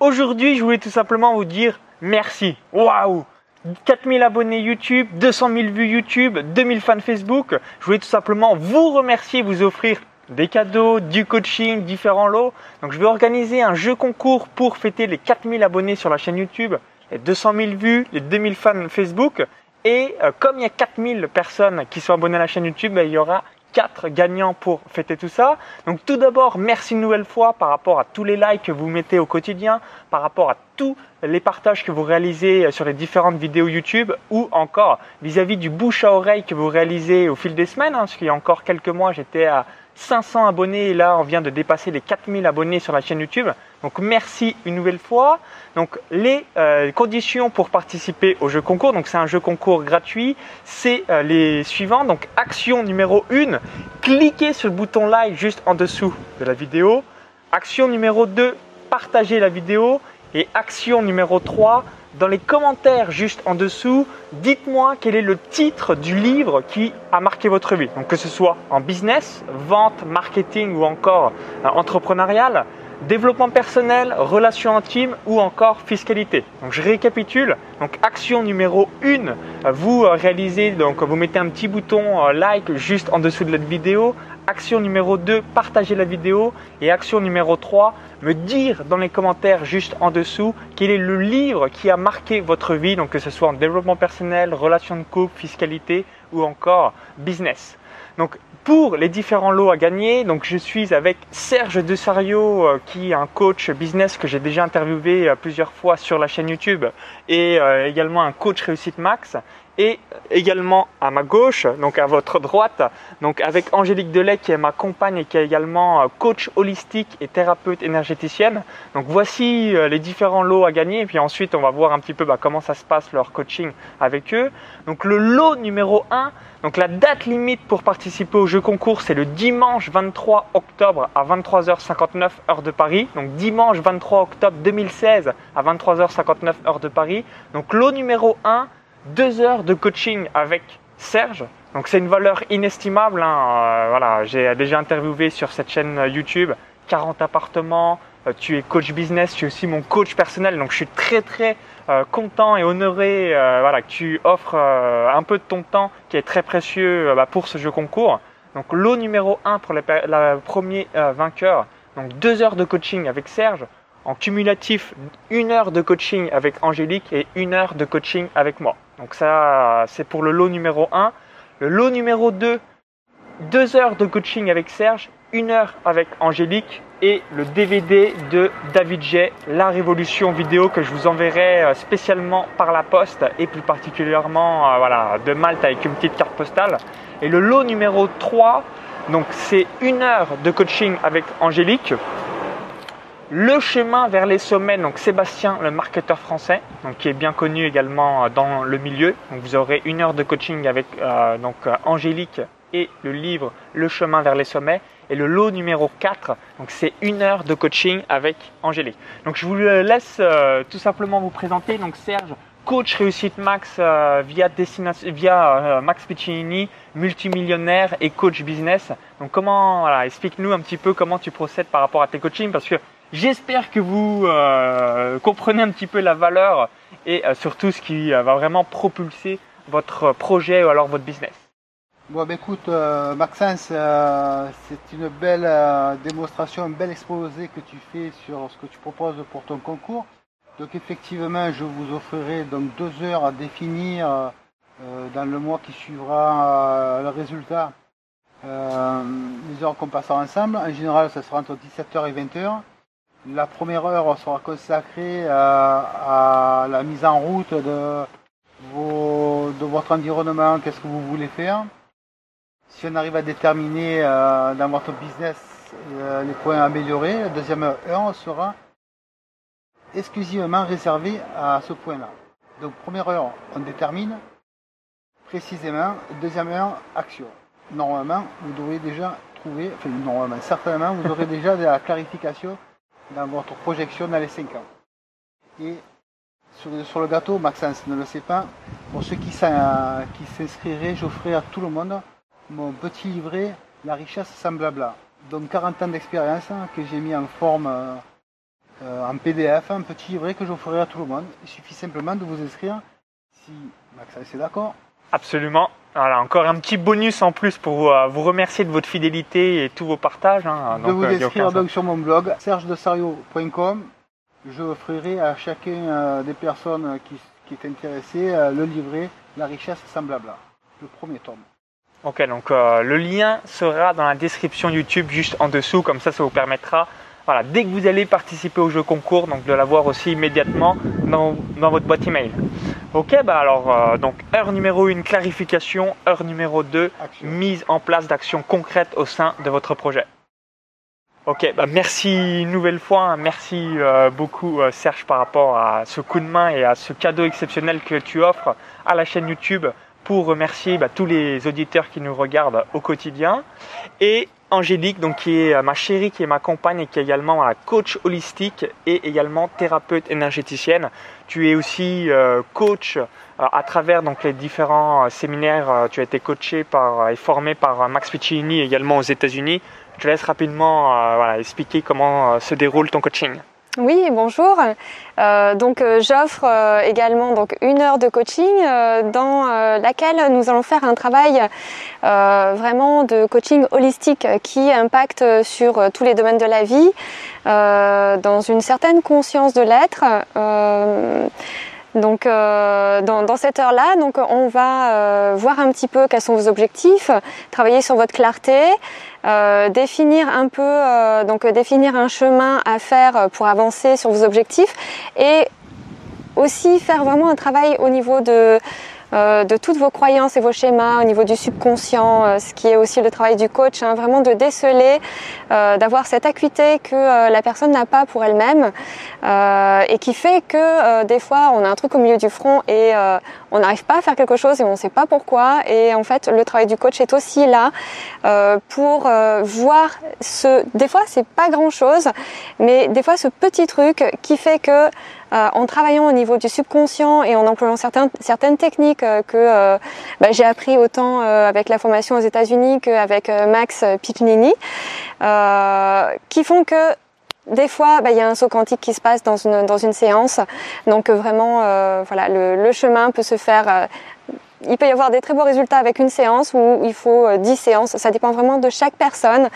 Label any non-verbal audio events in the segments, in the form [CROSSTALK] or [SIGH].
Aujourd'hui, je voulais tout simplement vous dire merci. Waouh 4000 abonnés YouTube, 200 000 vues YouTube, 2000 fans Facebook. Je voulais tout simplement vous remercier, vous offrir des cadeaux, du coaching, différents lots. Donc je vais organiser un jeu concours pour fêter les 4000 abonnés sur la chaîne YouTube, les 200 000 vues, les 2000 fans Facebook. Et euh, comme il y a 4000 personnes qui sont abonnées à la chaîne YouTube, ben, il y aura 4 gagnants pour fêter tout ça. Donc tout d'abord, merci une nouvelle fois par rapport à tous les likes que vous mettez au quotidien, par rapport à tous les partages que vous réalisez sur les différentes vidéos YouTube ou encore vis-à-vis du bouche à oreille que vous réalisez au fil des semaines. Hein, parce qu'il y a encore quelques mois, j'étais à 500 abonnés et là on vient de dépasser les 4000 abonnés sur la chaîne YouTube. Donc merci une nouvelle fois. Donc les euh, conditions pour participer au jeu concours, donc c'est un jeu concours gratuit, c'est euh, les suivants. Donc action numéro 1, cliquez sur le bouton like juste en dessous de la vidéo. Action numéro 2, partagez la vidéo. Et action numéro 3, dans les commentaires juste en dessous, dites-moi quel est le titre du livre qui a marqué votre vie. Donc que ce soit en business, vente, marketing ou encore euh, entrepreneurial, développement personnel, relations intimes ou encore fiscalité. Donc je récapitule. Donc action numéro 1, vous réalisez donc vous mettez un petit bouton euh, like juste en dessous de la vidéo. Action numéro 2, partagez la vidéo. Et action numéro 3, me dire dans les commentaires juste en dessous quel est le livre qui a marqué votre vie, donc que ce soit en développement personnel, relations de couple, fiscalité ou encore business. Donc pour les différents lots à gagner, je suis avec Serge Desario euh, qui est un coach business que j'ai déjà interviewé euh, plusieurs fois sur la chaîne YouTube et euh, également un coach réussite max et également à ma gauche, donc à votre droite, donc avec Angélique Delay qui est ma compagne et qui est également euh, coach holistique et thérapeute énergéticienne. Donc voici euh, les différents lots à gagner et puis ensuite on va voir un petit peu bah, comment ça se passe leur coaching avec eux. Donc le lot numéro 1, donc la date limite pour participer au jeu concours c'est le dimanche 23 octobre à 23h59 heure de Paris. Donc dimanche 23 octobre 2016 à 23h59 heure de Paris. Donc lot numéro 1 deux heures de coaching avec Serge. Donc c'est une valeur inestimable. Hein. Euh, voilà, j'ai déjà interviewé sur cette chaîne YouTube 40 appartements. Euh, tu es coach business, tu es aussi mon coach personnel. Donc je suis très très euh, content et honoré voilà, que tu offres un peu de ton temps qui est très précieux bah, pour ce jeu concours. Donc lot numéro 1 pour le premier vainqueur. Donc deux heures de coaching avec Serge. En cumulatif, une heure de coaching avec Angélique et une heure de coaching avec moi. Donc ça, c'est pour le lot numéro 1. Le lot numéro 2, deux heures de coaching avec Serge, une heure avec Angélique et le DVD de David J, La Révolution vidéo que je vous enverrai euh, spécialement par la poste et plus particulièrement euh, voilà, de Malte avec une petite carte postale. Et le lot numéro 3, donc c'est une heure de coaching avec Angélique le chemin vers les sommets, donc Sébastien, le marketeur français, donc qui est bien connu également euh, dans le milieu. Donc vous aurez une heure de coaching avec euh, donc euh, Angélique et le livre Le chemin vers les sommets. Et le lot numéro 4, donc c'est une heure de coaching avec Angélique. Donc je vous laisse tout simplement vous présenter. Donc Serge, coach réussite max via, via Max Piccinini, multimillionnaire et coach business. Donc comment, voilà, explique-nous un petit peu comment tu procèdes par rapport à tes coachings parce que J'espère que vous euh, comprenez un petit peu la valeur et euh, surtout ce qui euh, va vraiment propulser votre projet ou alors votre business. Bon, ben écoute, Maxence, c'est une belle démonstration, un bel exposé que tu fais sur ce que tu proposes pour ton concours. Donc effectivement, je vous offrirai donc deux heures à définir dans le mois qui suivra le résultat. les heures qu'on passera ensemble. En général, ça sera entre 17h et 20h. La première heure sera consacrée à, la mise en route de, votre environnement, qu'est-ce que vous voulez faire? Si on arrive à déterminer euh, dans votre business euh, les points à améliorer, la deuxième heure sera exclusivement réservée à ce point-là. Donc première heure, on détermine précisément, deuxième heure, action. Normalement, vous devrez déjà trouver, enfin normalement, certainement, vous aurez déjà de la clarification dans votre projection dans les 5 ans. Et sur, le gâteau, Maxence ne le sait pas, pour ceux qui s'inscriraient, j'offrirai à tout le monde mon petit livret La richesse sans blabla. Donc 40 ans d'expérience que j'ai mis en forme euh, en PDF, un petit livret que j'offrirai à tout le monde. Il suffit simplement de vous inscrire si Maxence est d'accord. Absolument. Voilà, encore un petit bonus en plus pour euh, vous remercier de votre fidélité et tous vos partages. hein. de vous euh, inscrire donc sur mon blog sergedesario.com. Je offrirai à chacun euh, des personnes qui, qui est intéressé euh, le livret La richesse sans blabla, le premier tome. Ok, donc le lien sera dans la description YouTube juste en dessous, comme ça, ça vous permettra, voilà, dès que vous allez participer au jeu concours, donc de l'avoir aussi immédiatement dans, dans votre boîte email. Ok, bah alors, euh, donc heure numéro 1, clarification, heure numéro 2, Action. mise en place d'actions concrètes au sein de votre projet. Ok, bah merci une nouvelle fois, hein. merci euh, beaucoup euh, Serge par rapport à ce coup de main et à ce cadeau exceptionnel que tu offres à la chaîne YouTube pour remercier bah, tous les auditeurs qui nous regardent au quotidien. Et Angélique, donc, qui est ma chérie, qui est ma compagne et qui est également un coach holistique et également thérapeute énergéticienne. Tu es aussi euh, coach euh, à travers donc, les différents euh, séminaires. tu as été coaché par, et formé par Max Piccinini également aux États-Unis. Je te laisse rapidement expliquer comment se déroule ton coaching. Oui, bonjour. Euh, donc euh, j'offre euh, également donc une heure de coaching dans laquelle nous allons faire un travail vraiment de coaching holistique qui impacte sur tous les domaines de la vie, dans une certaine conscience de l'être. Donc euh, dans, cette heure-là, donc on va euh, voir un petit peu quels sont vos objectifs, travailler sur votre clarté, euh, définir un peu, donc définir un chemin à faire pour avancer sur vos objectifs et aussi faire vraiment un travail au niveau de euh, de toutes vos croyances et vos schémas au niveau du subconscient, euh, ce qui est aussi le travail du coach, hein, vraiment de déceler, euh, d'avoir cette acuité que la personne n'a pas pour elle-même et qui fait que des fois on a un truc au milieu du front et on n'arrive pas à faire quelque chose et on ne sait pas pourquoi. Et en fait, le travail du coach est aussi là pour voir ce. Des fois, c'est pas grand-chose, mais des fois, ce petit truc qui fait que euh, en travaillant au niveau du subconscient et en employant certaines, certaines techniques euh, que euh, bah, j'ai appris autant euh, avec la formation aux États-Unis qu'avec euh, Max Piccinini, qui font que des fois, bah, il y a un saut quantique qui se passe dans une, dans une séance. Donc vraiment, voilà, le, le chemin peut se faire. il peut y avoir des très beaux résultats avec une séance ou il faut euh, 10 séances. Ça dépend vraiment de chaque personne,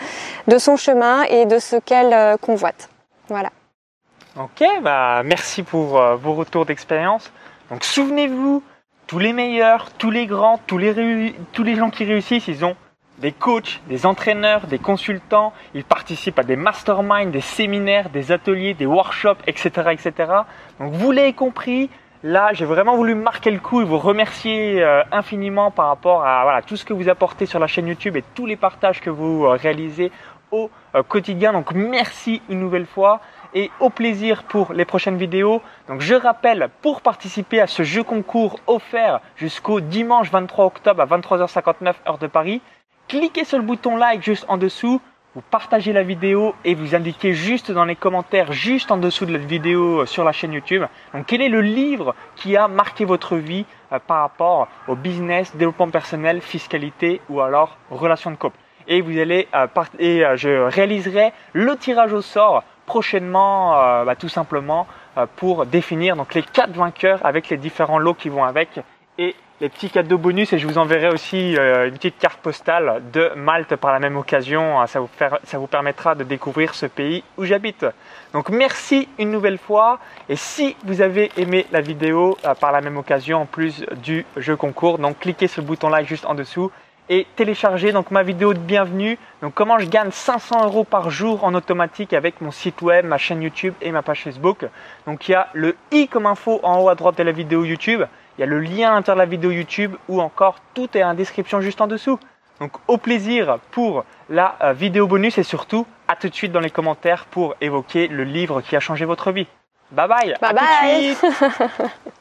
de son chemin et de ce qu'elle convoite. Voilà. Ok, bah merci pour euh, vos retours d'expérience. Donc souvenez-vous, tous les meilleurs, tous les grands, tous les, tous les gens qui réussissent, ils ont des coachs, des entraîneurs, des consultants, ils participent à des masterminds, des séminaires, des ateliers, des workshops, etc. etc. Donc vous l'avez compris, là j'ai vraiment voulu marquer le coup et vous remercier euh, infiniment par rapport à tout ce que vous apportez sur la chaîne YouTube et tous les partages que vous euh, réalisez au quotidien. Donc merci une nouvelle fois et au plaisir pour les prochaines vidéos. Donc je rappelle, pour participer à ce jeu concours offert jusqu'au dimanche 23 octobre à 23h59 heure de Paris, cliquez sur le bouton like juste en dessous, vous partagez la vidéo et vous indiquez juste dans les commentaires, juste en dessous de la vidéo euh, sur la chaîne YouTube, donc quel est le livre qui a marqué votre vie euh, par rapport au business, développement personnel, fiscalité ou alors relation de couple? Et vous allez euh, et je réaliserai le tirage au sort prochainement, euh, bah, tout simplement euh, pour définir donc les quatre vainqueurs avec les différents lots qui vont avec et les petits cadeaux bonus et je vous enverrai aussi euh, une petite carte postale de Malte par la même occasion. Ça vous, ça vous permettra de découvrir ce pays où j'habite. Donc merci une nouvelle fois et si vous avez aimé la vidéo par la même occasion en plus du jeu concours, donc cliquez sur le bouton like juste en dessous et téléchargez donc ma vidéo de bienvenue. Donc comment je gagne 500 euros par jour en automatique avec mon site web, ma chaîne YouTube et ma page Facebook? Donc il y a le i comme info en haut à droite de la vidéo YouTube. Il y a le lien à l'intérieur de la vidéo YouTube ou encore tout est en description juste en dessous. Donc au plaisir pour la euh, vidéo bonus et surtout à tout de suite dans les commentaires pour évoquer le livre qui a changé votre vie. Bye bye. Bye à tout de bye. suite. [LAUGHS]